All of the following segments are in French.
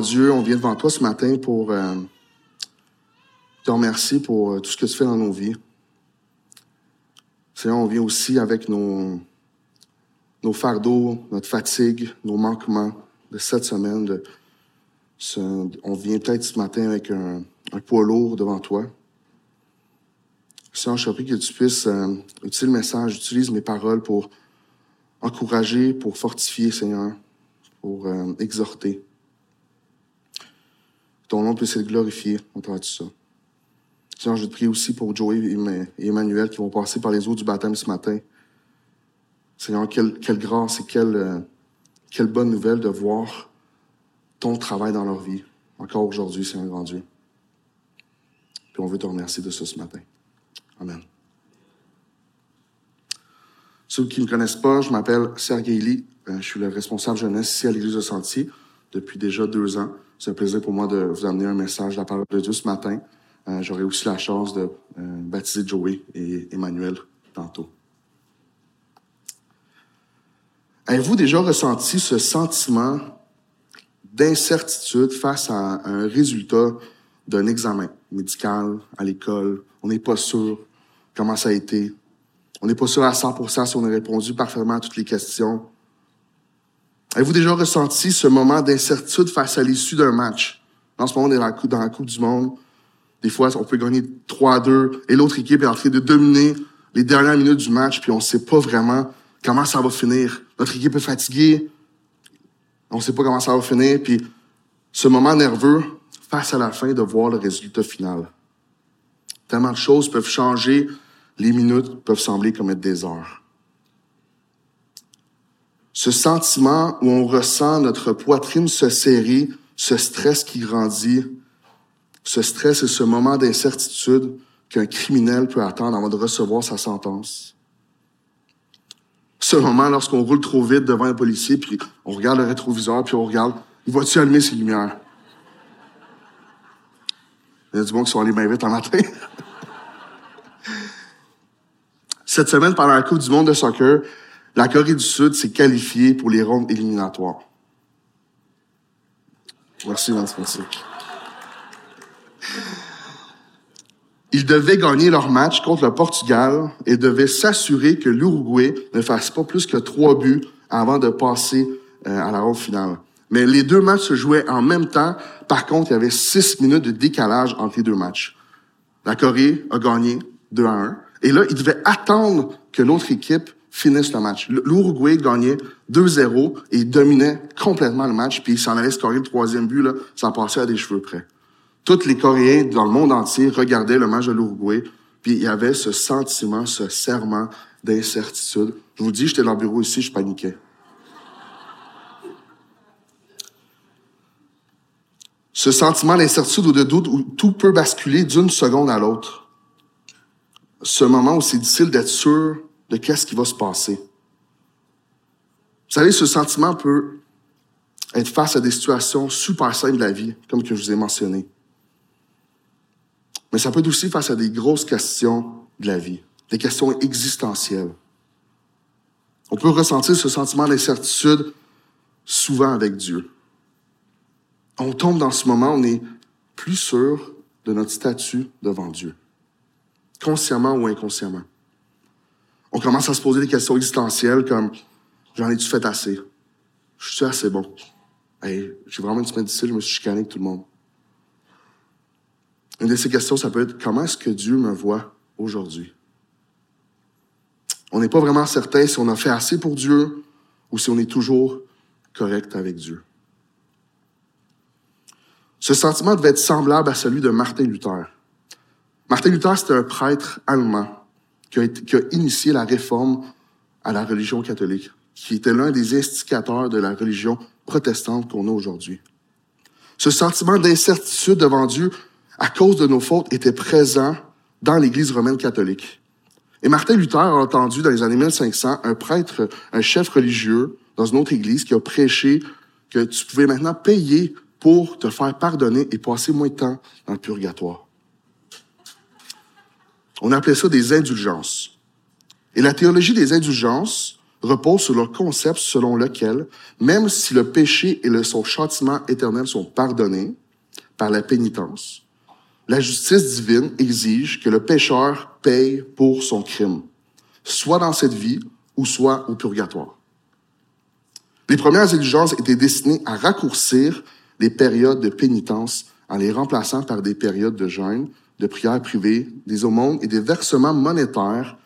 Dieu, on vient devant toi ce matin pour euh, te remercier pour euh, tout ce que tu fais dans nos vies. Seigneur, on vient aussi avec nos, fardeaux, notre fatigue, nos manquements de cette semaine. On vient peut-être ce matin avec un, poids lourd devant toi. Seigneur, je prie que tu puisses euh, utiliser le message, utilise mes paroles pour encourager, pour fortifier, Seigneur, pour exhorter. Ton nom puisse être glorifié au travers de ça. Seigneur, je te prie aussi pour Joey et Emmanuel qui vont passer par les eaux du baptême ce matin. Seigneur, quelle, grâce et quelle, euh, quelle bonne nouvelle de voir ton travail dans leur vie, encore aujourd'hui, Seigneur grand Dieu. Puis on veut te remercier de ça ce matin. Amen. Ceux qui ne me connaissent pas, je m'appelle Sergei Lee. Euh, je suis le responsable jeunesse ici à l'Église de Sentier depuis déjà deux ans. C'est un plaisir pour moi de vous amener un message de la parole de Dieu ce matin. Euh, j'aurai aussi la chance de euh, baptiser Joey et Emmanuel tantôt. Avez-vous déjà ressenti ce sentiment d'incertitude face à un résultat d'un examen médical à l'école? On n'est pas sûr comment ça a été. On n'est pas sûr à 100% si on a répondu parfaitement à toutes les questions. Avez-vous déjà ressenti ce moment d'incertitude face à l'issue d'un match? En ce moment, on est dans la, coupe, dans la Coupe du Monde. Des fois, on peut gagner 3-2 et l'autre équipe est en train de dominer les dernières minutes du match, puis on ne sait pas vraiment comment ça va finir. Notre équipe est fatiguée, on ne sait pas comment ça va finir, puis ce moment nerveux face à la fin de voir le résultat final. Tellement de choses peuvent changer, les minutes peuvent sembler comme être des heures ce sentiment où on ressent notre poitrine se serrer, ce stress qui grandit, ce stress et ce moment d'incertitude qu'un criminel peut attendre avant de recevoir sa sentence. Ce moment lorsqu'on roule trop vite devant un policier, puis on regarde le rétroviseur, puis on regarde, il va-tu allumer ses lumières? Il y a du monde qui sont allés bien vite en matin. Cette semaine, pendant la Coupe du monde de soccer, la Corée du Sud s'est qualifiée pour les rondes éliminatoires. Merci, merci. Ils devaient gagner leur match contre le Portugal et devaient s'assurer que l'Uruguay ne fasse pas plus que trois buts avant de passer euh, à la ronde finale. Mais les deux matchs se jouaient en même temps. Par contre, il y avait six minutes de décalage entre les deux matchs. La Corée a gagné 2 à 1. Et là, ils devaient attendre que l'autre équipe finissent le match. L'Uruguay gagnait 2-0 et dominait complètement le match, puis il s'en allait scorer le troisième but, là, ça passait à des cheveux près. Tous les Coréens dans le monde entier regardaient le match de l'Uruguay, puis il y avait ce sentiment, ce serment d'incertitude. Je vous dis, j'étais dans le bureau ici, je paniquais. Ce sentiment d'incertitude ou de doute où tout peut basculer d'une seconde à l'autre. Ce moment où c'est difficile d'être sûr qu'est-ce qui va se passer. Vous savez, ce sentiment peut être face à des situations super simples de la vie, comme que je vous ai mentionné. Mais ça peut être aussi face à des grosses questions de la vie, des questions existentielles. On peut ressentir ce sentiment d'incertitude souvent avec Dieu. On tombe dans ce moment, on est plus sûr de notre statut devant Dieu, consciemment ou inconsciemment on commence à se poser des questions existentielles comme j'en ai-tu fait assez? Je suis assez bon? Hey, j'ai vraiment une semaine difficile, je me suis chicané avec tout le monde. Une de ces questions, ça peut être comment est-ce que Dieu me voit aujourd'hui? On n'est pas vraiment certain si on a fait assez pour Dieu ou si on est toujours correct avec Dieu. Ce sentiment devait être semblable à celui de Martin Luther. Martin Luther, c'était un prêtre allemand qui a, initié la réforme à la religion catholique, qui était l'un des instigateurs de la religion protestante qu'on a aujourd'hui. Ce sentiment d'incertitude devant Dieu à cause de nos fautes était présent dans l'Église romaine catholique. Et Martin Luther a entendu dans les années 1500 un prêtre, un chef religieux dans une autre église qui a prêché que tu pouvais maintenant payer pour te faire pardonner et passer moins de temps dans le purgatoire. On appelait ça des indulgences. Et la théologie des indulgences repose sur le concept selon lequel, même si le péché et le, son châtiment éternel sont pardonnés par la pénitence, la justice divine exige que le pécheur paye pour son crime, soit dans cette vie ou soit au purgatoire. Les premières exigences étaient destinées à raccourcir les périodes de pénitence en les remplaçant par des périodes de jeûne, de prières privées, des aumônes et des versements monétaires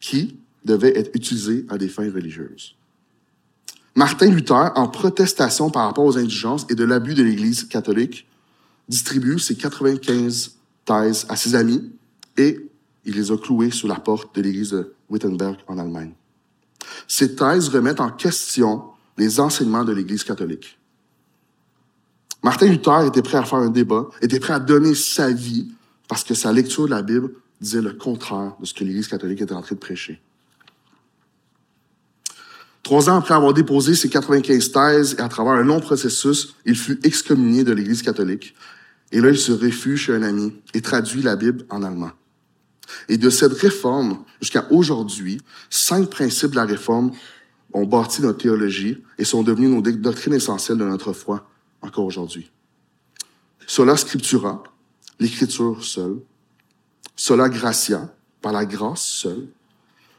qui devaient être utilisés à des fins religieuses. Martin Luther, en protestation par rapport aux indigences et de l'abus de l'Église catholique, distribue ses 95 thèses à ses amis et il les a clouées sous la porte de l'Église de Wittenberg en Allemagne. Ces thèses remettent en question les enseignements de l'Église catholique. Martin Luther était prêt à faire un débat, était prêt à donner sa vie parce que sa lecture de la Bible disait le contraire de ce que l'Église catholique était en train de prêcher. Trois ans après avoir déposé ses 95 thèses et à travers un long processus, il fut excommunié de l'Église catholique. Et là, il se réfugie chez un ami et traduit la Bible en allemand. Et de cette réforme jusqu'à aujourd'hui, cinq principes de la réforme ont bâti notre théologie et sont devenus nos doctrines essentielles de notre foi encore aujourd'hui. Sola scriptura, l'écriture seule. Sola gratia, par la grâce seule.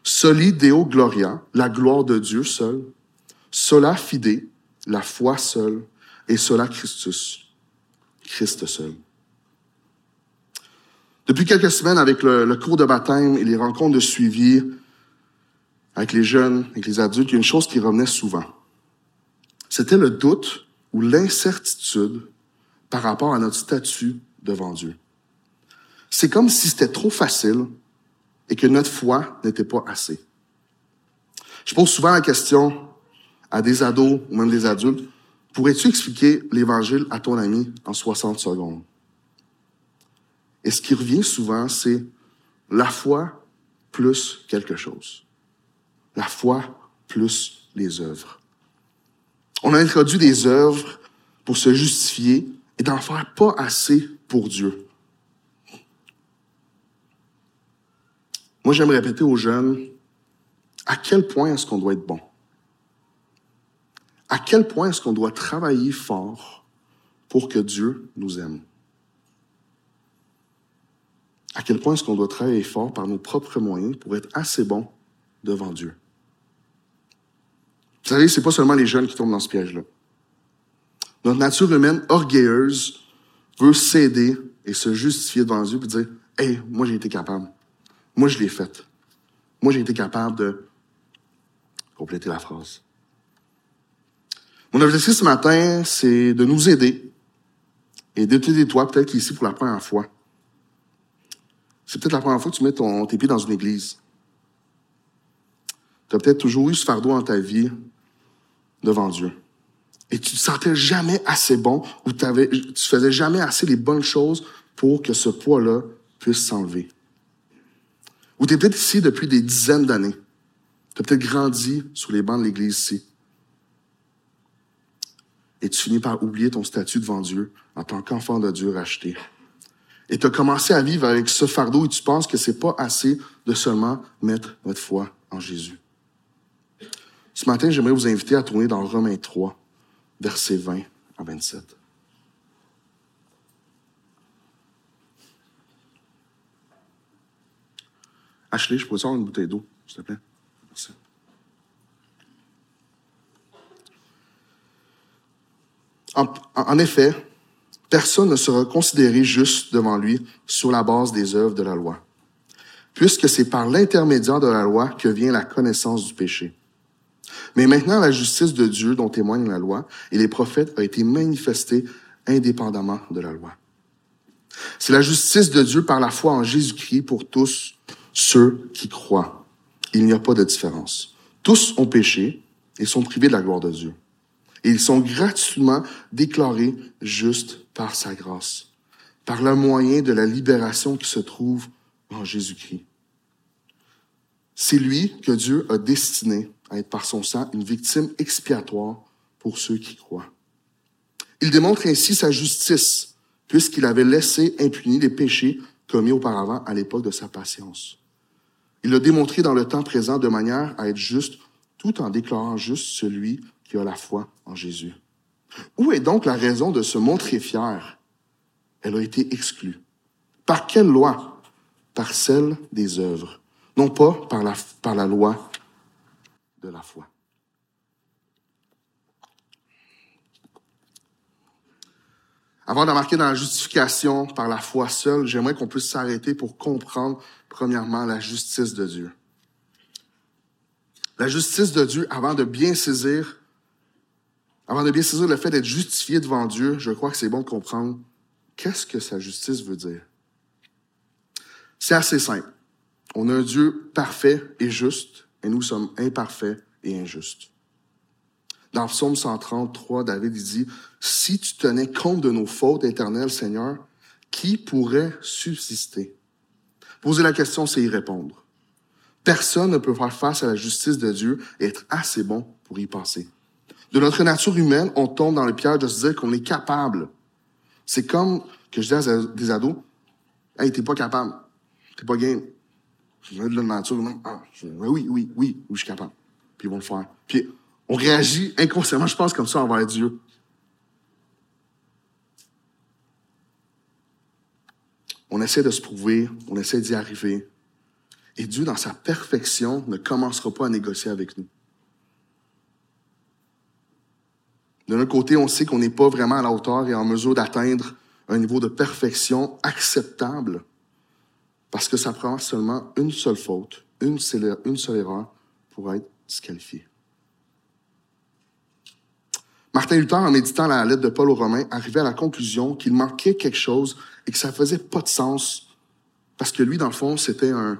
Soli deo gloria, la gloire de Dieu seul. Sola fide, la foi seule. Et sola Christus, Christ seul. Depuis quelques semaines, avec le, le, cours de baptême et les rencontres de suivi avec les jeunes, avec les adultes, il y a une chose qui revenait souvent. C'était le doute ou l'incertitude par rapport à notre statut devant Dieu. C'est comme si c'était trop facile et que notre foi n'était pas assez. Je pose souvent la question à des ados ou même des adultes, pourrais-tu expliquer l'Évangile à ton ami en 60 secondes? Et ce qui revient souvent, c'est la foi plus quelque chose. La foi plus les œuvres. On a introduit des œuvres pour se justifier et d'en faire pas assez pour Dieu. Moi, j'aime répéter aux jeunes à quel point est-ce qu'on doit être bon? À quel point est-ce qu'on doit travailler fort pour que Dieu nous aime? À quel point est-ce qu'on doit travailler fort par nos propres moyens pour être assez bon devant Dieu? Vous savez, c'est pas seulement les jeunes qui tombent dans ce piège-là. Notre nature humaine orgueilleuse veut céder et se justifier devant Dieu et dire, hey, moi j'ai été capable. Moi je l'ai fait. Moi j'ai été capable de compléter la phrase. Mon objectif ce matin, c'est de nous aider et de t'aider toi, peut-être ici pour la première fois. C'est peut-être la première fois que tu mets ton, tes pieds dans une église. Tu as peut-être toujours eu ce fardeau dans ta vie devant Dieu. Et tu te sentais jamais assez bon ou tu faisais jamais assez les bonnes choses pour que ce poids-là puisse s'enlever. Ou tu es peut-être ici depuis des dizaines d'années. Tu as peut-être grandi sous les bancs de l'église ici. Et tu finis par oublier ton statut devant Dieu en tant qu'enfant de Dieu racheté. Et tu as commencé à vivre avec ce fardeau et tu penses que c'est pas assez de seulement mettre notre foi en Jésus. Ce matin, j'aimerais vous inviter à tourner dans Romains 3, versets 20 à 27. Ashley, je pourrais avoir une bouteille d'eau, s'il te plaît? Merci. En, en, effet, personne ne sera considéré juste devant lui sur la base des œuvres de la loi, puisque c'est par l'intermédiaire de la loi que vient la connaissance du péché. Mais maintenant, la justice de Dieu dont témoigne la loi et les prophètes a été manifestée indépendamment de la loi. C'est la justice de Dieu par la foi en Jésus-Christ pour tous ceux qui croient. Il n'y a pas de différence. Tous ont péché et sont privés de la gloire de Dieu. Et ils sont gratuitement déclarés justes par sa grâce, par le moyen de la libération qui se trouve en Jésus-Christ. C'est lui que Dieu a destiné à être par son sang une victime expiatoire pour ceux qui croient. Il démontre ainsi sa justice, puisqu'il avait laissé impunis les péchés commis auparavant à l'époque de sa patience. Il l'a démontré dans le temps présent de manière à être juste tout en déclarant juste celui qui a la foi en Jésus. Où est donc la raison de se montrer fier? Elle a été exclue. Par quelle loi? Par celle des œuvres, non pas par la, par la loi de la foi. Avant d'embarquer dans la justification par la foi seule, j'aimerais qu'on puisse s'arrêter pour comprendre, premièrement, la justice de Dieu. La justice de Dieu, avant de bien saisir, avant de bien saisir le fait d'être justifié devant Dieu, je crois que c'est bon de comprendre qu'est-ce que sa justice veut dire. C'est assez simple. On a un Dieu parfait et juste, et nous sommes imparfaits et injustes. Dans Psaume 133, David dit, Si tu tenais compte de nos fautes éternelles, Seigneur, qui pourrait subsister? Poser la question, c'est y répondre. Personne ne peut faire face à la justice de Dieu et être assez bon pour y passer. De notre nature humaine, on tombe dans le piège de se dire qu'on est capable. C'est comme que je dis à des ados, Hey, t'es pas capable. T'es pas game. Je de la nature. Ah, oui, oui, oui, oui, je suis capable. Puis ils vont le faire. Puis on réagit inconsciemment, je pense, comme ça envers Dieu. On essaie de se prouver, on essaie d'y arriver. Et Dieu, dans sa perfection, ne commencera pas à négocier avec nous. De notre côté, on sait qu'on n'est pas vraiment à la hauteur et en mesure d'atteindre un niveau de perfection acceptable parce que ça prend seulement une seule faute, une seule, seule erreur pour être disqualifié. Martin Luther, en méditant la lettre de Paul aux Romains, arrivait à la conclusion qu'il manquait quelque chose et que ça faisait pas de sens. Parce que lui, dans le fond, c'était un,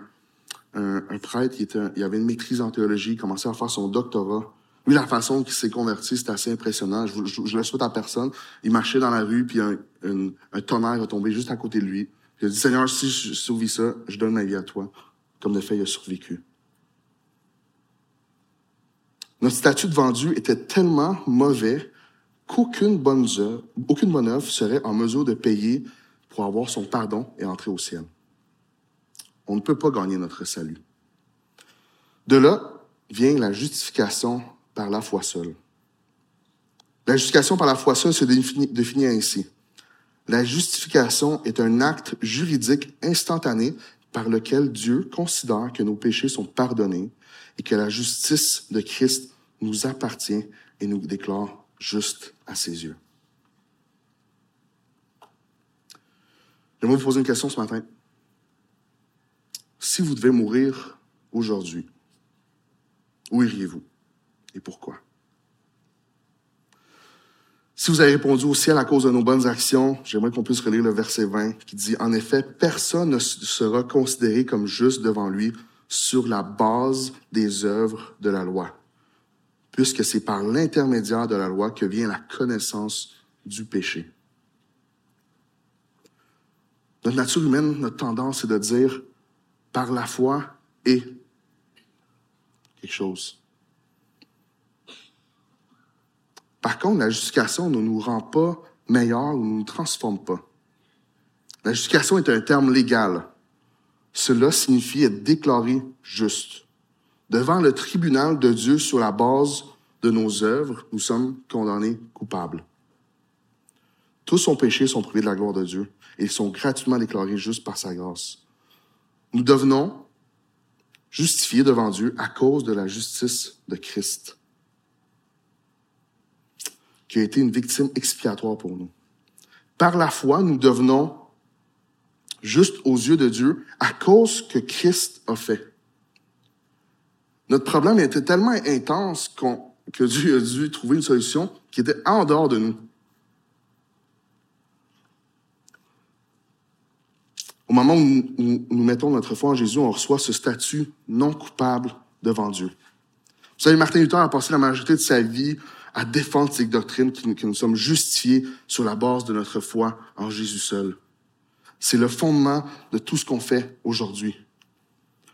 prêtre, il, était, avait une maîtrise en théologie, il commençait à faire son doctorat. Lui, la façon qu'il s'est converti, c'était assez impressionnant. Je, je, le souhaite à personne. Il marchait dans la rue, puis un, un, tonnerre est tombé juste à côté de lui. Il a dit, Seigneur, si je survis ça, je donne ma vie à toi. Comme de fait, il a survécu. Notre statut devant Dieu était tellement mauvais qu'aucune bonne œuvre serait en mesure de payer pour avoir son pardon et entrer au ciel. On ne peut pas gagner notre salut. De là vient la justification par la foi seule. La justification par la foi seule se définit, ainsi. La justification est un acte juridique instantané par lequel Dieu considère que nos péchés sont pardonnés et que la justice de Christ nous appartient et nous déclare juste à ses yeux. J'aimerais vous poser une question ce matin. Si vous devez mourir aujourd'hui, où iriez-vous et pourquoi? Si vous avez répondu au ciel à cause de nos bonnes actions, j'aimerais qu'on puisse relire le verset 20 qui dit, En effet, personne ne sera considéré comme juste devant lui sur la base des œuvres de la loi, puisque c'est par l'intermédiaire de la loi que vient la connaissance du péché. Notre nature humaine, notre tendance, c'est de dire, par la foi et quelque chose. Par contre, la justification ne nous rend pas meilleurs ou ne nous transforme pas. La justification est un terme légal. Cela signifie être déclaré juste. Devant le tribunal de Dieu sur la base de nos œuvres, nous sommes condamnés coupables. Tous sont péchés sont privés de la gloire de Dieu et ils sont gratuitement déclarés justes par sa grâce. Nous devenons justifiés devant Dieu à cause de la justice de Christ, qui a été une victime expiatoire pour nous. Par la foi, nous devenons justes aux yeux de Dieu à cause que Christ a fait. Notre problème était tellement intense que Dieu a dû trouver une solution qui était en dehors de nous. Au moment où nous, mettons notre foi en Jésus, on reçoit ce statut non coupable devant Dieu. Vous savez, Martin Luther a passé la majorité de sa vie à défendre ces doctrines que nous, sommes justifiés sur la base de notre foi en Jésus seul. C'est le fondement de tout ce qu'on fait aujourd'hui.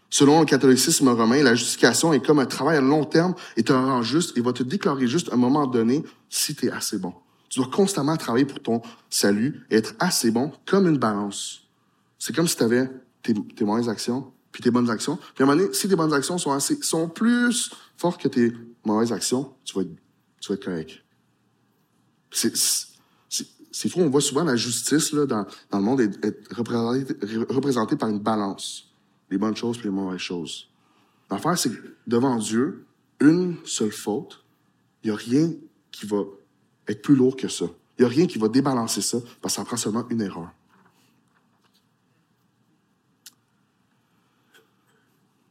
Selon le catholicisme romain, la justification est comme un travail à long terme et te rend juste et va te déclarer juste à un moment donné si tu es assez bon. Tu dois constamment travailler pour ton salut et être assez bon comme une balance. C'est comme si tu avais tes, tes, mauvaises actions puis tes bonnes actions. Puis à un moment donné, si tes bonnes actions sont assez, sont plus fort que tes mauvaises actions, tu vas être, être correct. C'est, fou, on voit souvent la justice là, dans, dans le monde être, représentée, représentée par une balance. Les bonnes choses et les mauvaises choses. L'affaire, c'est que devant Dieu, une seule faute, il n'y a rien qui va être plus lourd que ça. Il n'y a rien qui va débalancer ça, parce que ça prend seulement une erreur.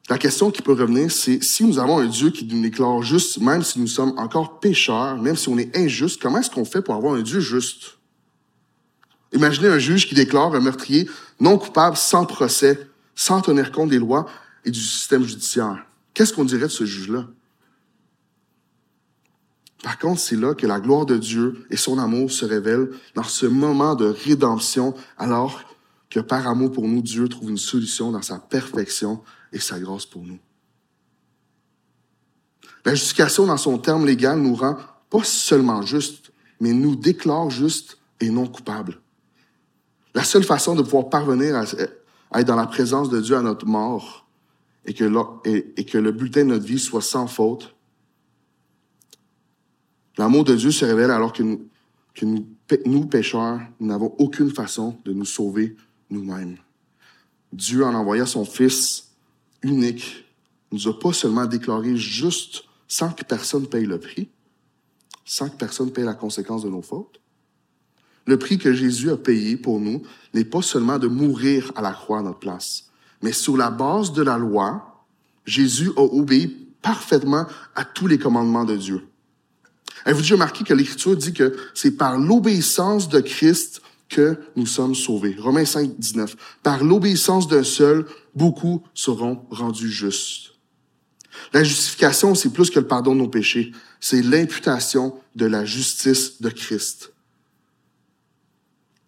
La question qui peut revenir, c'est si nous avons un Dieu qui nous déclare juste, même si nous sommes encore pécheurs, même si on est injuste, comment est-ce qu'on fait pour avoir un Dieu juste? Imaginez un juge qui déclare un meurtrier non coupable sans procès, sans tenir compte des lois et du système judiciaire. Qu'est-ce qu'on dirait de ce juge-là? Par contre, c'est là que la gloire de Dieu et son amour se révèlent dans ce moment de rédemption, alors que par amour pour nous, Dieu trouve une solution dans sa perfection et sa grâce pour nous. La justification dans son terme légal nous rend pas seulement juste, mais nous déclare juste et non coupable. La seule façon de pouvoir parvenir à, être dans la présence de Dieu à notre mort et que, le bulletin de notre vie soit sans faute, l'amour de Dieu se révèle alors que nous, que nous, nous pécheurs, nous n'avons aucune façon de nous sauver nous-mêmes. Dieu, en envoyant son Fils unique, nous a pas seulement déclaré juste sans que personne paye le prix, sans que personne paye la conséquence de nos fautes. Le prix que Jésus a payé pour nous n'est pas seulement de mourir à la croix à notre place, mais sur la base de la loi, Jésus a obéi parfaitement à tous les commandements de Dieu. Avez-vous déjà remarqué que l'Écriture dit que c'est par l'obéissance de Christ que nous sommes sauvés. Romains 5, 19. Par l'obéissance d'un seul, beaucoup seront rendus justes. La justification, c'est plus que le pardon de nos péchés. C'est l'imputation de la justice de Christ.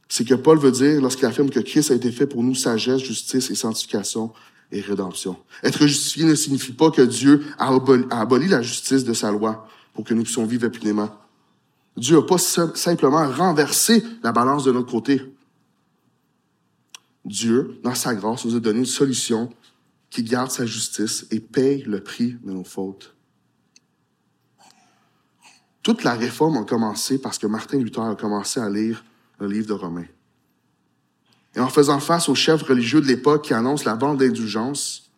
C'est que Paul veut dire lorsqu'il affirme que Christ a été fait pour nous sagesse, justice et sanctification et rédemption. Être justifié ne signifie pas que Dieu a aboli, la justice de sa loi pour que nous puissions vivre impunément. Dieu n'a pas simplement renversé la balance de notre côté. Dieu, dans sa grâce, nous a donné une solution qui garde sa justice et paye le prix de nos fautes. Toute la réforme a commencé parce que Martin Luther a commencé à lire le livre de Romains. Et en faisant face aux chefs religieux de l'époque qui annoncent la vente d'indulgence,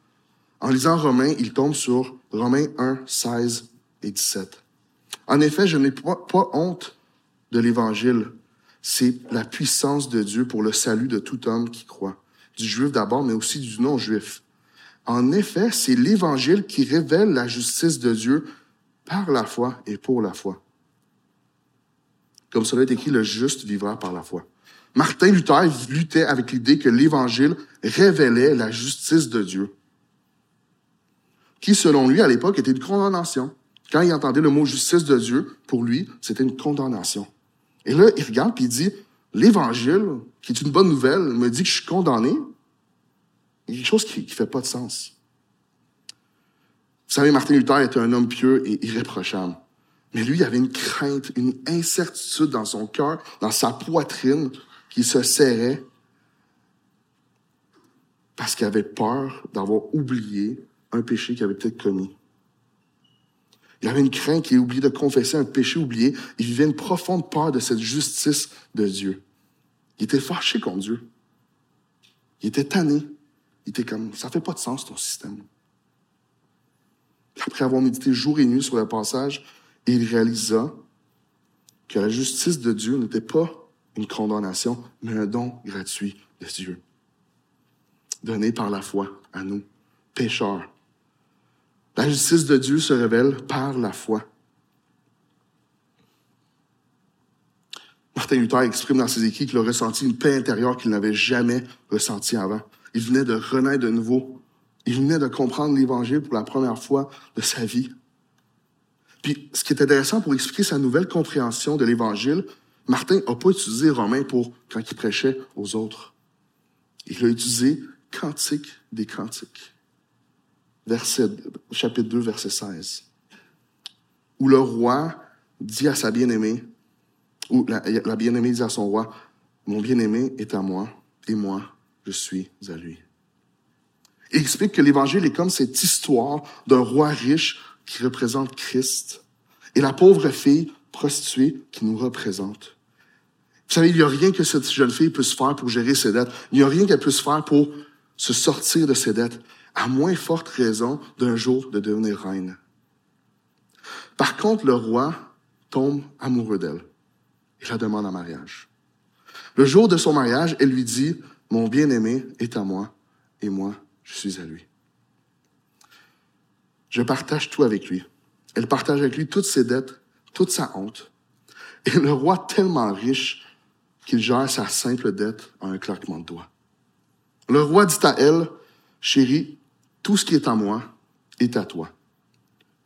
en lisant Romains, il tombe sur Romains 1, 16 et 17. En effet, je n'ai pas, honte de l'Évangile. C'est la puissance de Dieu pour le salut de tout homme qui croit, du juif d'abord, mais aussi du non-juif. En effet, c'est l'Évangile qui révèle la justice de Dieu par la foi et pour la foi. Comme cela est écrit, le juste vivra par la foi. Martin Luther luttait avec l'idée que l'Évangile révélait la justice de Dieu, qui, selon lui, à l'époque, était une condamnation. Quand il entendait le mot justice de Dieu, pour lui, c'était une condamnation. Et là, il regarde et il dit, l'Évangile, qui est une bonne nouvelle, me dit que je suis condamné. Il y a quelque chose qui ne fait pas de sens. Vous savez, Martin Luther était un homme pieux et irréprochable. Mais lui, il avait une crainte, une incertitude dans son cœur, dans sa poitrine, qui se serrait parce qu'il avait peur d'avoir oublié un péché qu'il avait peut-être commis. Il avait une crainte qu'il ait oublié de confesser un péché oublié. Il vivait une profonde peur de cette justice de Dieu. Il était fâché contre Dieu. Il était tanné. Il était comme, ça fait pas de sens ton système. Après avoir médité jour et nuit sur le passage, il réalisa que la justice de Dieu n'était pas une condamnation, mais un don gratuit de Dieu, donné par la foi à nous, pécheurs, la justice de Dieu se révèle par la foi. Martin Luther exprime dans ses écrits qu'il a ressenti une paix intérieure qu'il n'avait jamais ressentie avant. Il venait de renaître de nouveau. Il venait de comprendre l'Évangile pour la première fois de sa vie. Puis, ce qui est intéressant pour expliquer sa nouvelle compréhension de l'Évangile, Martin n'a pas utilisé Romain pour quand il prêchait aux autres. Il a utilisé Cantique des Cantiques verset, chapitre 2, verset 16, où le roi dit à sa bien-aimée, ou la, bien-aimée dit à son roi, mon bien-aimé est à moi, et moi, je suis à lui. Il explique que l'évangile est comme cette histoire d'un roi riche qui représente Christ et la pauvre fille prostituée qui nous représente. Vous savez, il n'y a rien que cette jeune fille puisse faire pour gérer ses dettes. Il n'y a rien qu'elle puisse faire pour se sortir de ses dettes, à moins forte raison d'un jour de devenir reine. Par contre, le roi tombe amoureux d'elle et la demande en mariage. Le jour de son mariage, elle lui dit, Mon bien-aimé est à moi et moi, je suis à lui. Je partage tout avec lui. Elle partage avec lui toutes ses dettes, toute sa honte. Et le roi, tellement riche, qu'il gère sa simple dette en un claquement de doigts. Le roi dit à elle, chérie, tout ce qui est à moi est à toi.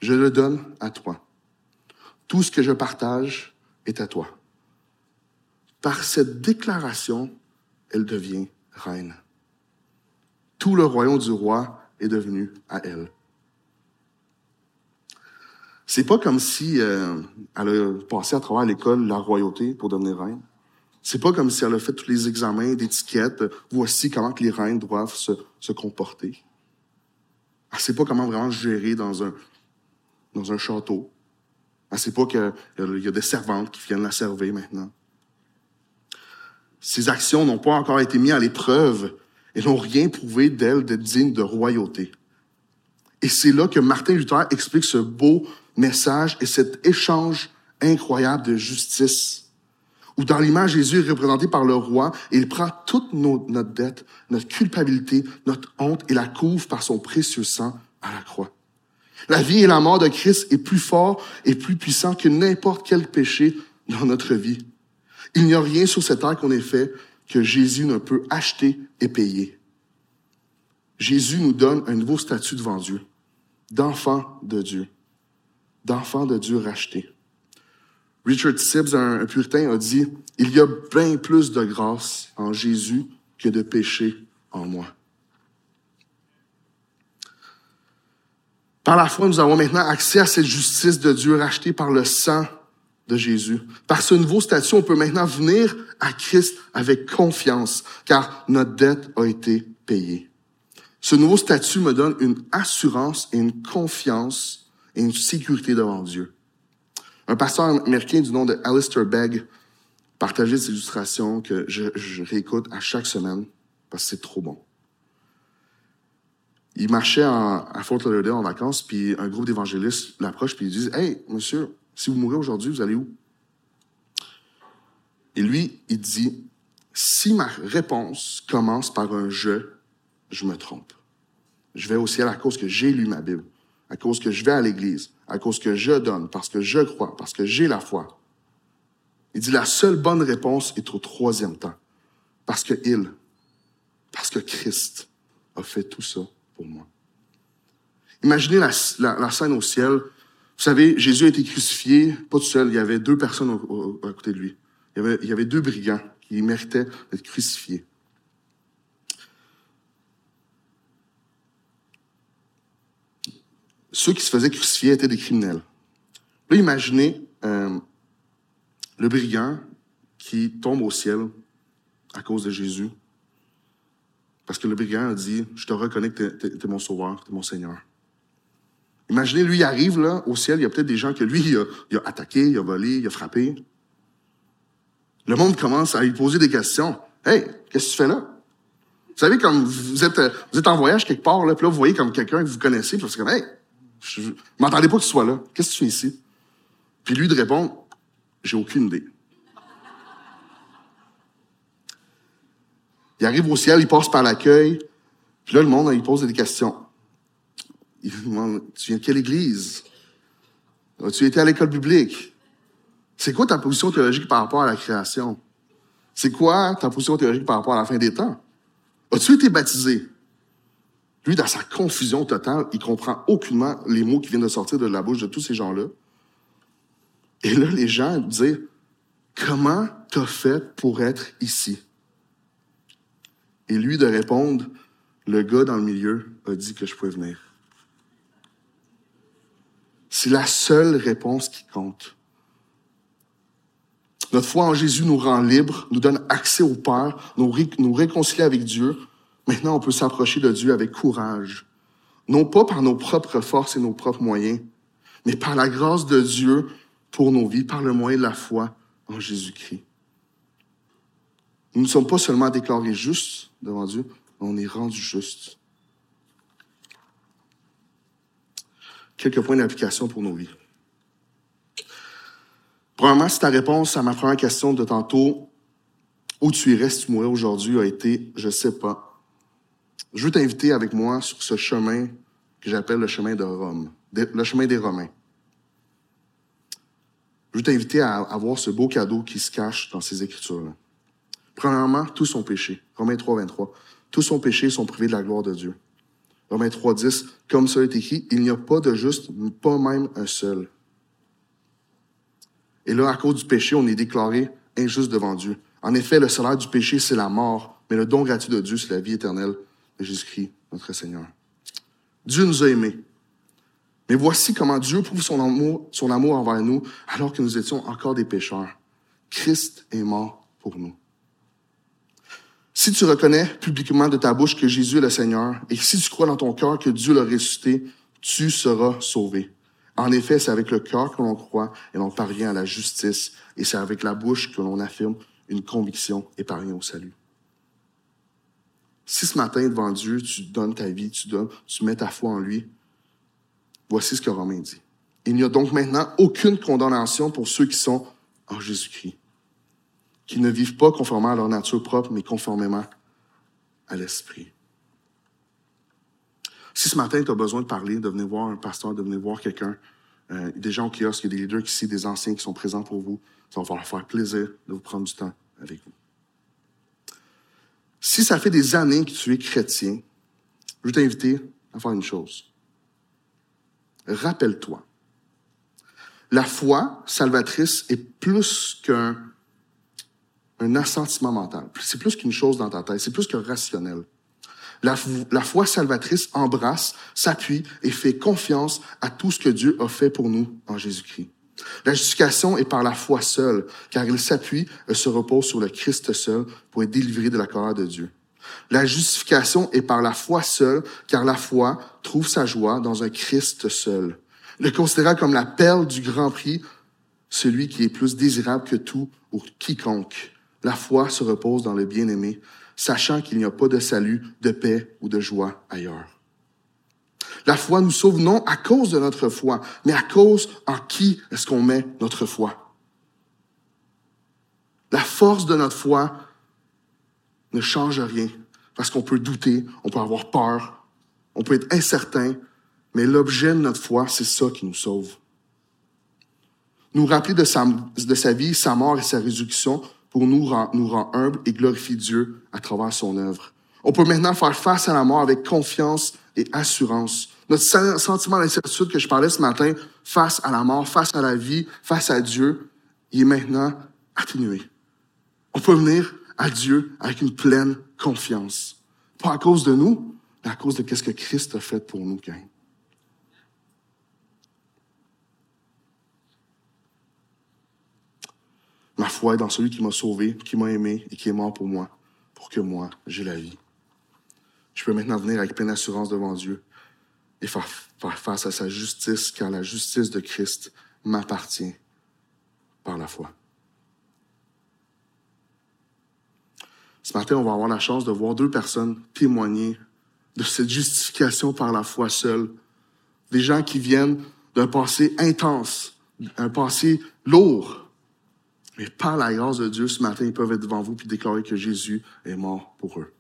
Je le donne à toi. Tout ce que je partage est à toi. Par cette déclaration, elle devient reine. Tout le royaume du roi est devenu à elle. C'est pas comme si euh, elle a passé à travers l'école la royauté pour devenir reine. C'est pas comme si elle a fait tous les examens d'étiquette. Voici comment les reines doivent se comporter. Elle sait pas comment vraiment gérer dans un, dans un château. Elle sait pas qu'il y a des servantes qui viennent la servir maintenant. Ses actions n'ont pas encore été mises à l'épreuve et n'ont rien prouvé d'elle d'être digne de royauté. Et c'est là que Martin Luther explique ce beau message et cet échange incroyable de justice. Où dans l'image, Jésus est représenté par le roi et il prend toute notre dette, notre culpabilité, notre honte et la couvre par son précieux sang à la croix. La vie et la mort de Christ est plus fort et plus puissant que n'importe quel péché dans notre vie. Il n'y a rien sur cette terre qu'on ait fait que Jésus ne peut acheter et payer. Jésus nous donne un nouveau statut devant Dieu, d'enfant de Dieu d'enfants de Dieu rachetés. Richard Sibbs, un, puritain, a dit, il y a bien plus de grâce en Jésus que de péché en moi. Par la foi, nous avons maintenant accès à cette justice de Dieu rachetée par le sang de Jésus. Par ce nouveau statut, on peut maintenant venir à Christ avec confiance, car notre dette a été payée. Ce nouveau statut me donne une assurance et une confiance et une sécurité devant Dieu. Un pasteur américain du nom de Alistair Begg partageait ces illustrations que je, réécoute à chaque semaine parce que c'est trop bon. Il marchait à Fort Lauderdale en vacances, puis un groupe d'évangélistes l'approche, puis ils disent Hey, monsieur, si vous mourrez aujourd'hui, vous allez où? Et lui, il dit Si ma réponse commence par un je, je me trompe. Je vais au ciel à cause que j'ai lu ma Bible à cause que je vais à l'église, à cause que je donne, parce que je crois, parce que j'ai la foi. Il dit la seule bonne réponse est au troisième temps. Parce que il, parce que Christ a fait tout ça pour moi. Imaginez la, scène au ciel. Vous savez, Jésus a été crucifié, pas tout seul, il y avait deux personnes à côté de lui. Il y avait, il y avait deux brigands qui méritaient d'être crucifiés. Ceux qui se faisaient crucifier étaient des criminels. Là, imaginez euh, le brigand qui tombe au ciel à cause de Jésus. Parce que le brigand a dit, je te reconnais que tu es, mon sauveur, tu es mon Seigneur. Imaginez, lui, il arrive là, au ciel, il y a peut-être des gens que lui, il a, il attaqué, il a volé, il a frappé. Le monde commence à lui poser des questions. Hey, qu'est-ce que tu fais là? Vous savez, comme vous êtes, vous êtes en voyage quelque part, là, puis là, vous voyez comme quelqu'un que vous connaissez, puis c'est comme, hey, je m'attendais pas que tu sois là. Qu'est-ce que tu fais ici? Puis lui de répondre, j'ai aucune idée. Il arrive au ciel, il passe par l'accueil. Puis là, le monde, il pose des questions. Il demande, tu viens de quelle église? As-tu été à l'école publique? C'est quoi ta position théologique par rapport à la création? C'est quoi ta position théologique par rapport à la fin des temps? As-tu été baptisé? Lui, dans sa confusion totale, il comprend aucunement les mots qui viennent de sortir de la bouche de tous ces gens-là. Et là, les gens disent, comment t'as fait pour être ici? Et lui de répondre, le gars dans le milieu a dit que je pouvais venir. C'est la seule réponse qui compte. Notre foi en Jésus nous rend libres, nous donne accès au Père, nous, nous réconcilie avec Dieu, Maintenant, on peut s'approcher de Dieu avec courage, non pas par nos propres forces et nos propres moyens, mais par la grâce de Dieu pour nos vies, par le moyen de la foi en Jésus-Christ. Nous ne sommes pas seulement déclarés justes devant Dieu, on est rendus justes. Quelques points d'application pour nos vies. Premièrement, si ta réponse à ma première question de tantôt, où tu irais si tu mourais aujourd'hui, a été je sais pas. Je veux t'inviter avec moi sur ce chemin que j'appelle le chemin de Rome, le chemin des Romains. Je veux t'inviter à, voir ce beau cadeau qui se cache dans ces écritures-là. Premièrement, tous sont péchés. Romains 3, 23. Tous sont péchés sont privés de la gloire de Dieu. Romains 3, 10. Comme ça est écrit, il n'y a pas de juste, pas même un seul. Et là, à cause du péché, on est déclaré injuste devant Dieu. En effet, le salaire du péché, c'est la mort, mais le don gratuit de Dieu, c'est la vie éternelle Jésus-Christ, notre Seigneur. Dieu nous a aimés. Mais voici comment Dieu prouve son amour, son amour envers nous alors que nous étions encore des pécheurs. Christ est mort pour nous. Si tu reconnais publiquement de ta bouche que Jésus est le Seigneur et si tu crois dans ton cœur que Dieu l'a ressuscité, tu seras sauvé. En effet, c'est avec le cœur que l'on croit et l'on parvient à la justice et c'est avec la bouche que l'on affirme une conviction et parvient au salut. Si ce matin, devant Dieu, tu donnes ta vie, tu donnes, tu mets ta foi en lui, voici ce que Romain dit. Il n'y a donc maintenant aucune condamnation pour ceux qui sont en Jésus-Christ qui ne vivent pas conformément à leur nature propre, mais conformément à l'esprit. Si ce matin, tu as besoin de parler, de venir voir un pasteur, de venir voir quelqu'un, euh, des gens au kiosque, il y des leaders ici, des anciens qui sont présents pour vous, ça va leur faire plaisir de vous prendre du temps avec vous. Si ça fait des années que tu es chrétien, je veux t'inviter à faire une chose. Rappelle-toi, la foi salvatrice est plus qu'un un assentiment mental. C'est plus qu'une chose dans ta tête, c'est plus que rationnel. La, foi salvatrice embrasse, s'appuie et fait confiance à tout ce que Dieu a fait pour nous en Jésus-Christ. La justification est par la foi seule, car il s'appuie et se repose sur le Christ seul pour être délivré de la colère de Dieu. La justification est par la foi seule, car la foi trouve sa joie dans un Christ seul. Le considéra comme la perle du grand prix, celui qui est plus désirable que tout ou quiconque. La foi se repose dans le bien-aimé, sachant qu'il n'y a pas de salut, de paix ou de joie ailleurs. La foi nous sauve non à cause de notre foi, mais à cause en qui est-ce qu'on met notre foi. La force de notre foi ne change rien, parce qu'on peut douter, on peut avoir peur, on peut être incertain, mais l'objet de notre foi, c'est ça qui nous sauve. Nous rappeler de sa, vie, sa mort et sa résurrection pour nous rend, nous rend humbles et glorifie Dieu à travers son œuvre. On peut maintenant faire face à la mort avec confiance et assurance. Notre sentiment d'incertitude que je parlais ce matin, face à la mort, face à la vie, face à Dieu, il est maintenant atténué. On peut venir à Dieu avec une pleine confiance. Pas à cause de nous, mais à cause de ce que Christ a fait pour nous, quand Ma foi est dans celui qui m'a sauvé, qui m'a aimé et qui est mort pour moi, pour que moi, j'ai la vie. Je peux maintenant venir avec pleine assurance devant Dieu et faire, face à sa justice, car la justice de Christ m'appartient par la foi. Ce matin, on va avoir la chance de voir deux personnes témoigner de cette justification par la foi seule. Des gens qui viennent d'un passé intense, un passé lourd, mais par la grâce de Dieu, ce matin, ils peuvent être devant vous et déclarer que Jésus est mort pour eux.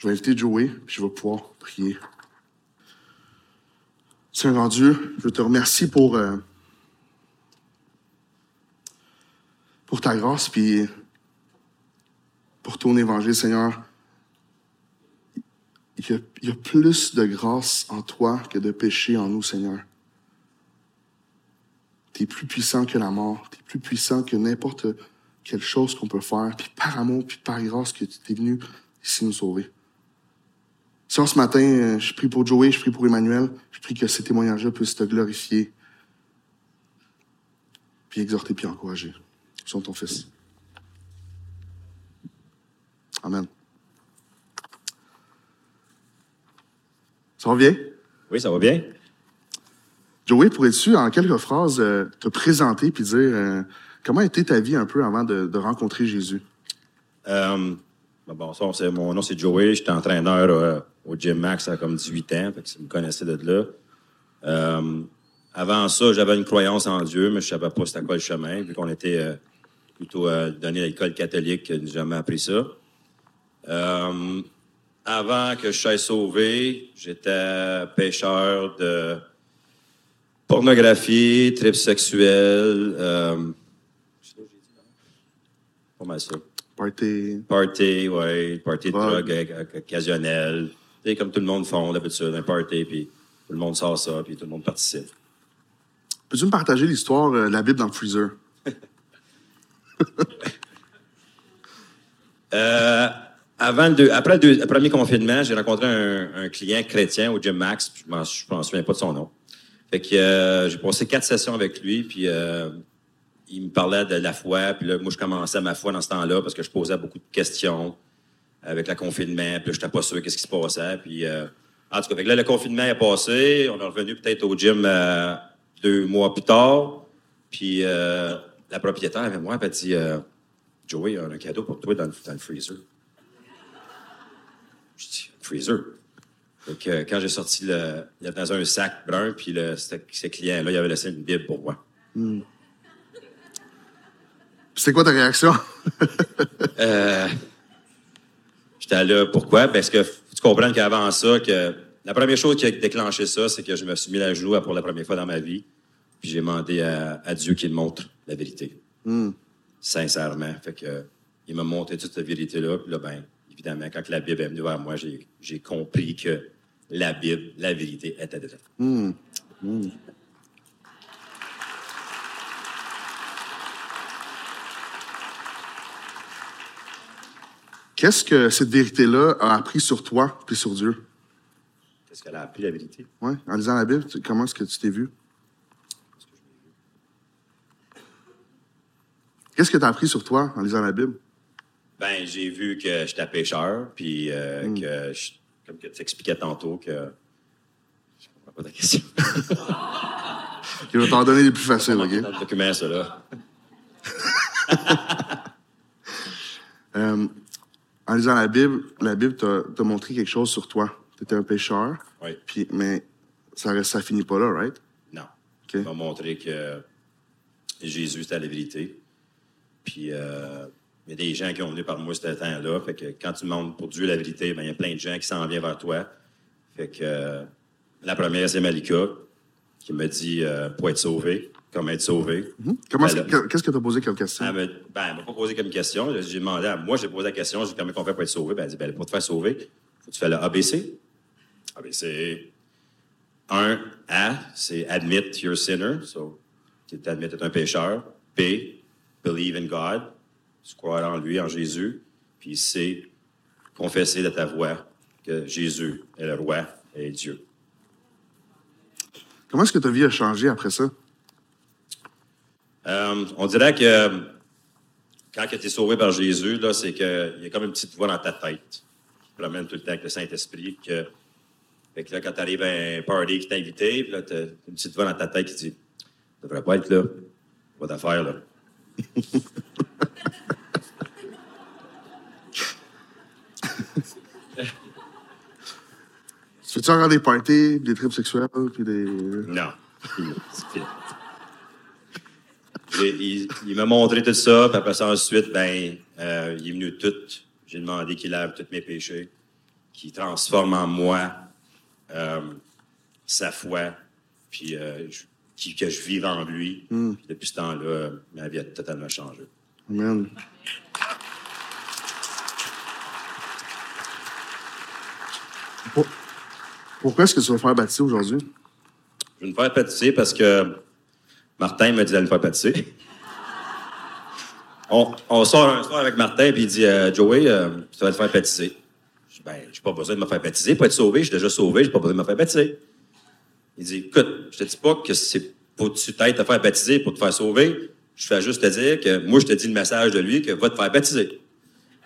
Je vais inviter Joey, puis je vais pouvoir prier. Seigneur Dieu, je te remercie pour, euh, pour ta grâce, puis pour ton évangile, Seigneur. Il y, a, il y a plus de grâce en toi que de péché en nous, Seigneur. Tu es plus puissant que la mort. Tu es plus puissant que n'importe quelle chose qu'on peut faire. Puis par amour, puis par grâce que tu es venu ici nous sauver. Si ce matin, euh, je prie pour Joey, je prie pour Emmanuel, je prie que ces témoignages-là puissent te glorifier, puis exhorter, puis encourager. Son ton Fils. Amen. Ça va bien? Oui, ça va bien. Joey, pourrais-tu, en quelques phrases, euh, te présenter puis dire euh, comment était ta vie un peu avant de, de rencontrer Jésus? Euh, ben bon, ça, mon nom, c'est Joey. J'étais entraîneur au Gym Max à comme 18 ans. Fait que vous me connaissez de là. Euh, avant ça, j'avais une croyance en Dieu, mais je savais pas c'était quoi le chemin. Vu qu'on était euh, plutôt euh, donné à l'école catholique, je n'ai jamais appris ça. Avant que je sois sauvé, j'étais pêcheur de pornographie, trip sexuel. Pas mal ça. Party. Party, ouais, party de drogue occasionnel. Tu sais, comme tout le monde font d'habitude, un party, puis tout le monde sort ça, puis tout le monde participe. Peux-tu me partager l'histoire euh, de la Bible dans le freezer? Euh, avant le deux- après le, deux- le premier confinement, j'ai rencontré un, un client chrétien au Gym Max, puis je m'en je m'en souviens pas de son nom. Fait que euh, j'ai passé quatre sessions avec lui, puis euh, il me parlait de la foi, puis là, moi, je commençais ma foi dans ce temps-là parce que je posais beaucoup de questions avec le confinement, puis j'étais pas sûr qu'est-ce qui se passait, puis euh, en tout cas, fait que là, le confinement est passé, on est revenu peut-être au gym euh, deux mois plus tard, puis euh, la propriétaire avec moi, elle m'a dit euh, Joey, on a un cadeau pour toi dans le, dans le freezer. Je dis, freezer? Euh, quand j'ai sorti le, il était dans un sac brun, puis le, ce, client-là, il avait laissé une Bible pour moi. C'est quoi ta réaction? J'étais là, pourquoi? Parce que faut tu comprennes qu'avant ça, que la première chose qui a déclenché ça, c'est que je me suis mis à genoux pour la première fois dans ma vie, puis j'ai demandé à, à Dieu qu'il me montre la vérité. Sincèrement. Fait que, il m'a montré toute cette vérité-là, puis là, ben, évidemment, quand la Bible est venue vers moi, j'ai compris que la Bible, la vérité était dedans. Qu'est-ce que cette vérité-là a appris sur toi puis sur Dieu? Qu'est-ce qu'elle a appris, la vérité? Ouais, en lisant la Bible, tu- comment est-ce que tu t'es vu? Qu'est-ce que tu as appris sur toi en lisant la Bible? Ben, j'ai vu que j'étais pêcheur, puis euh, que, je- comme que tu expliquais tantôt, que. Je comprends pas ta question. Je vais t'en donner les plus faciles, Dans OK? le document, ça, là. Euh, en lisant la Bible, la Bible t'a montré quelque chose sur toi. Tu étais un pécheur, Oui. puis, mais ça, reste- ça finit pas là, right? Non. OK. Il m'a montré que Jésus, c'était la vérité. Puis, euh, il y a des gens qui ont venu par moi ce temps-là. Fait que quand tu demandes pour Dieu la vérité, ben, il y a plein de gens qui s'en viennent vers toi. Fait que euh, la première, c'est Malika, qui me dit euh, pour être sauvé, comment être sauvé. Comment Ben, est-ce que- Qu'est-ce que tu as posé comme question? Elle me- ben, elle m'a pas posé comme question. J'ai demandé à moi, j'ai posé la question, j'ai dit comment on fait pour être sauvé? Ben, elle dit, ben, pour te faire sauver, faut que tu fasses le ABC. ABC. Un, A, c'est admit you're a sinner. So, tu tu es un pécheur. B, believe in God. Tu crois en lui, en Jésus. Puis C, confesser de ta voix que Jésus est le roi et Dieu. Comment est-ce que ta vie a changé après ça? Euh, on dirait que quand tu es sauvé par Jésus, là, c'est qu'il y a comme une petite voix dans ta tête qui te promène tout le temps avec le Saint-Esprit. Que, fait que là, quand tu arrives à un party qui t'a invité, là, tu une petite voix dans ta tête qui dit Tu devrais pas être là. Pas d'affaire, là. Tu fais-tu encore des parties, des trips sexuels, puis des... Non. Il il m'a montré tout ça, puis après ça, ensuite, ben, euh, il est venu tout. J'ai demandé qu'il lave tous mes péchés, qu'il transforme en moi euh, sa foi, puis euh, je- que je vive en lui. Puis depuis ce temps-là, ma vie a totalement changé. Amen. Pour- Pourquoi est-ce que tu vas faire baptiser aujourd'hui? Je vais me faire pâtisser parce que Martin m'a dit d'aller me faire pâtisser. On, on sort un soir avec Martin, puis il dit euh, Joey, euh, tu vas te faire baptiser. Je dis Ben, j'ai pas besoin de me faire baptiser pour être sauvé. Je suis déjà sauvé, j'ai pas besoin de me faire baptiser. Il dit Écoute, je te dis pas que c'est pour que tu t'aides à te faire baptiser pour te faire sauver. Je fais juste te dire que moi, je te dis le message de lui que va te faire baptiser.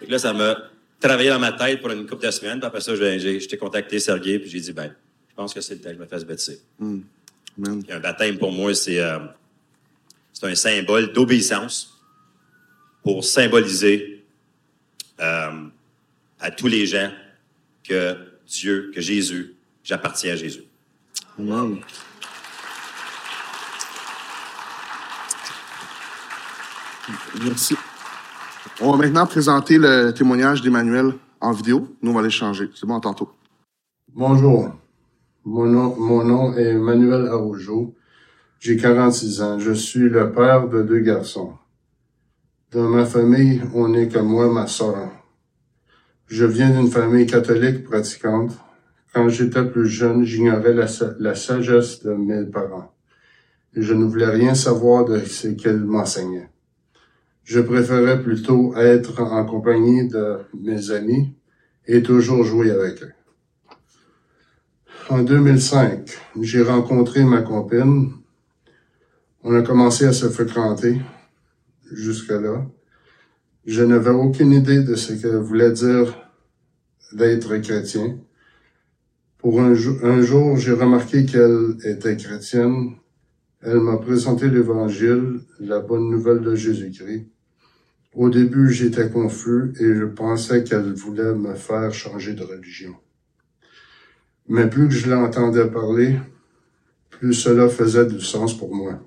Que là, ça m'a travaillé dans ma tête pour une couple de semaines. Puis après ça, j'ai, j'ai- je t'ai contacté Sergei, puis j'ai dit Ben, je pense que c'est le temps que je me fasse baptiser. Puis un baptême, pour moi, c'est euh, c'est un symbole d'obéissance pour symboliser euh, à tous les gens que Dieu, que Jésus, j'appartiens à Jésus. Amen. Merci. On va maintenant présenter le témoignage d'Emmanuel en vidéo. Nous, on va l'échanger. C'est bon, tantôt. Bonjour. Mon nom, mon nom est Manuel Araujo. J'ai 46 ans. Je suis le père de deux garçons. Dans ma famille, on n'est que moi, ma sœur. Je viens d'une famille catholique pratiquante. Quand j'étais plus jeune, j'ignorais la, la sagesse de mes parents. Je ne voulais rien savoir de ce qu'ils m'enseignaient. Je préférais plutôt être en compagnie de mes amis et toujours jouer avec eux. En 2005, j'ai rencontré ma copine. On a commencé à se fréquenter jusque-là. Je n'avais aucune idée de ce que voulait dire d'être chrétien. Pour un, jou- un jour, j'ai remarqué qu'elle était chrétienne. Elle m'a présenté l'Évangile, la bonne nouvelle de Jésus-Christ. Au début, j'étais confus et je pensais qu'elle voulait me faire changer de religion. Mais plus que je l'entendais parler, plus cela faisait du sens pour moi.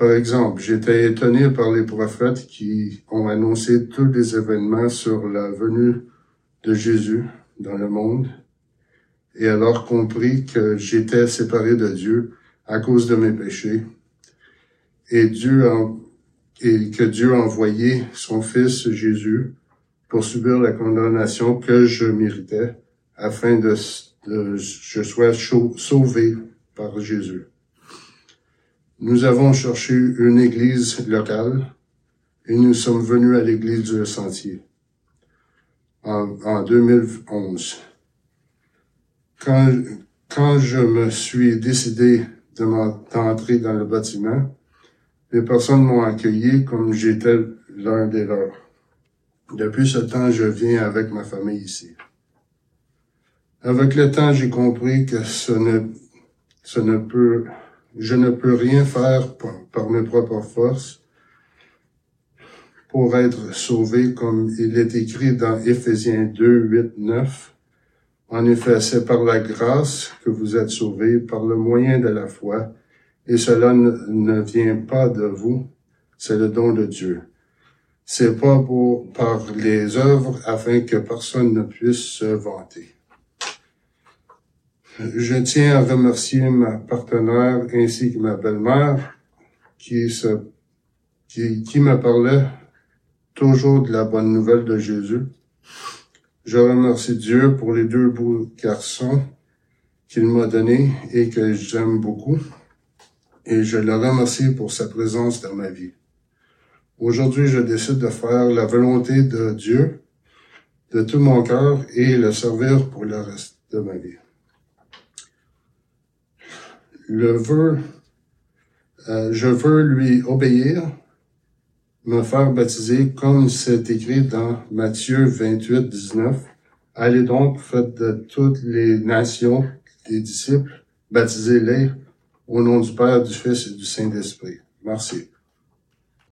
Par exemple, j'étais étonné par les prophètes qui ont annoncé tous les événements sur la venue de Jésus dans le monde et alors compris que j'étais séparé de Dieu à cause de mes péchés et que Dieu a envoyé son fils Jésus pour subir la condamnation que je méritais afin de, de je sois sauvé par Jésus. Nous avons cherché une église locale et nous sommes venus à l'église du Sentier en, en 2011. Quand, quand je me suis décidé d'entrer dans le bâtiment, les personnes m'ont accueilli comme j'étais l'un des leurs. Depuis ce temps, je viens avec ma famille ici. Avec le temps, j'ai compris que ce ne, ce ne peut, je ne peux rien faire par, mes propres forces pour être sauvé comme il est écrit dans Éphésiens 2, 8, 9. En effet, c'est par la grâce que vous êtes sauvés, par le moyen de la foi, et cela ne, ne vient pas de vous, c'est le don de Dieu. C'est pas pour, par les œuvres afin que personne ne puisse se vanter. Je tiens à remercier ma partenaire ainsi que ma belle-mère qui qui me parlait toujours de la bonne nouvelle de Jésus. Je remercie Dieu pour les deux beaux garçons qu'il m'a donnés et que j'aime beaucoup. Et je le remercie pour sa présence dans ma vie. Aujourd'hui, je décide de faire la volonté de Dieu de tout mon cœur et le servir pour le reste de ma vie. Le veux, euh, je veux lui obéir, me faire baptiser comme c'est écrit dans Matthieu 28, 19. Allez donc, faites de toutes les nations des disciples, baptisez-les au nom du Père, du Fils et du Saint-Esprit. Merci.